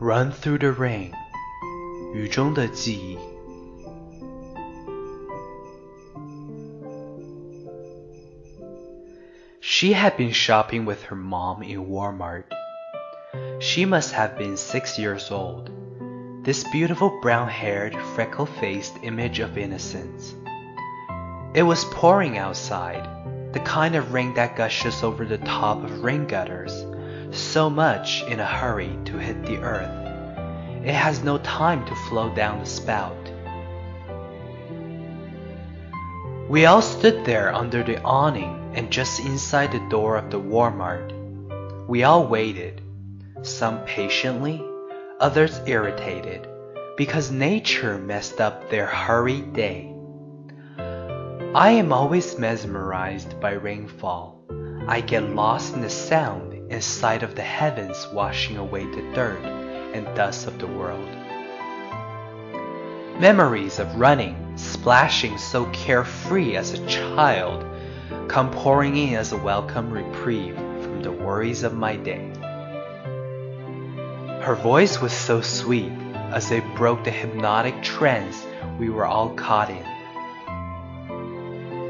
Run through the rain，雨中的记忆。She had been shopping with her mom in Walmart. She must have been six years old. This beautiful brown haired, freckle faced image of innocence. It was pouring outside, the kind of rain that gushes over the top of rain gutters so much in a hurry to hit the earth. It has no time to flow down the spout. We all stood there under the awning and just inside the door of the Walmart. We all waited, some patiently, others irritated, because nature messed up their hurried day. I am always mesmerized by rainfall. I get lost in the sound in sight of the heavens washing away the dirt and dust of the world. Memories of running, splashing so carefree as a child, come pouring in as a welcome reprieve from the worries of my day. Her voice was so sweet as it broke the hypnotic trance we were all caught in.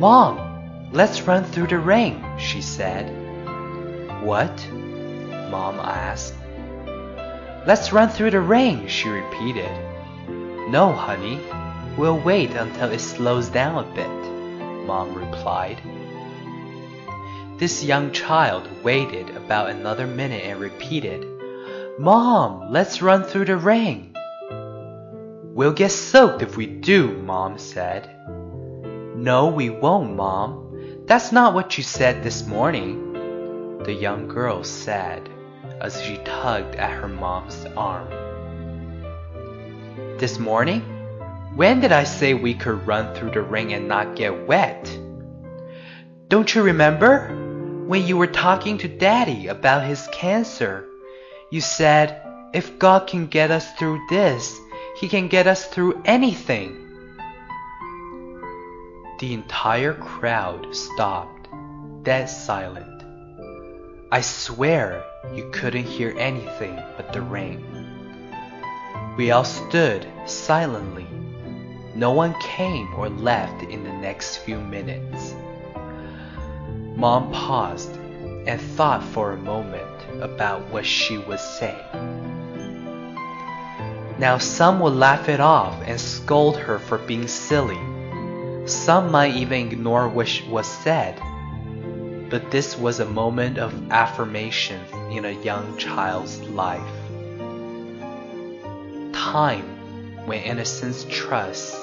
Mom, let's run through the rain, she said. What? Mom asked. Let's run through the rain, she repeated. No, honey. We'll wait until it slows down a bit, Mom replied. This young child waited about another minute and repeated, Mom, let's run through the rain. We'll get soaked if we do, Mom said. No, we won't, Mom. That's not what you said this morning the young girl said as she tugged at her mom's arm. This morning? When did I say we could run through the rain and not get wet? Don't you remember? When you were talking to Daddy about his cancer, you said, if God can get us through this, He can get us through anything. The entire crowd stopped, dead silent. I swear you couldn't hear anything but the rain. We all stood silently. No one came or left in the next few minutes. Mom paused and thought for a moment about what she would say. Now, some would laugh it off and scold her for being silly. Some might even ignore what was said but this was a moment of affirmation in a young child's life. Time when innocence trust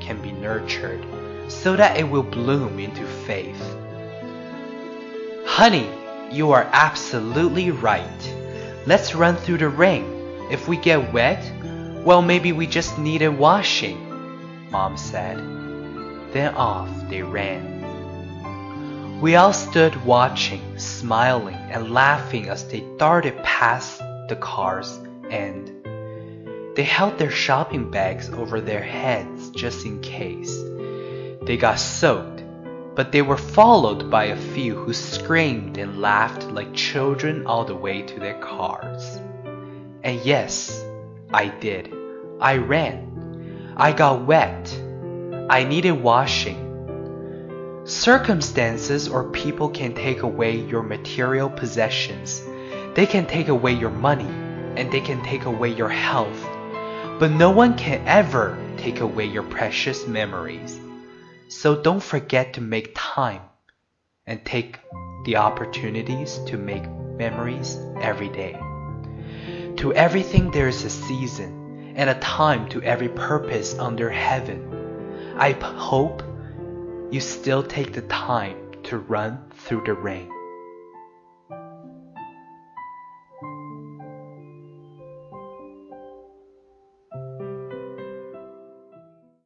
can be nurtured so that it will bloom into faith. Honey, you are absolutely right. Let's run through the rain. If we get wet, well, maybe we just needed washing, Mom said. Then off they ran. We all stood watching, smiling and laughing as they darted past the cars and they held their shopping bags over their heads just in case. They got soaked, but they were followed by a few who screamed and laughed like children all the way to their cars. And yes, I did. I ran. I got wet. I needed washing. Circumstances or people can take away your material possessions. They can take away your money and they can take away your health. But no one can ever take away your precious memories. So don't forget to make time and take the opportunities to make memories every day. To everything there is a season and a time to every purpose under heaven. I hope you still take the time to run through the rain.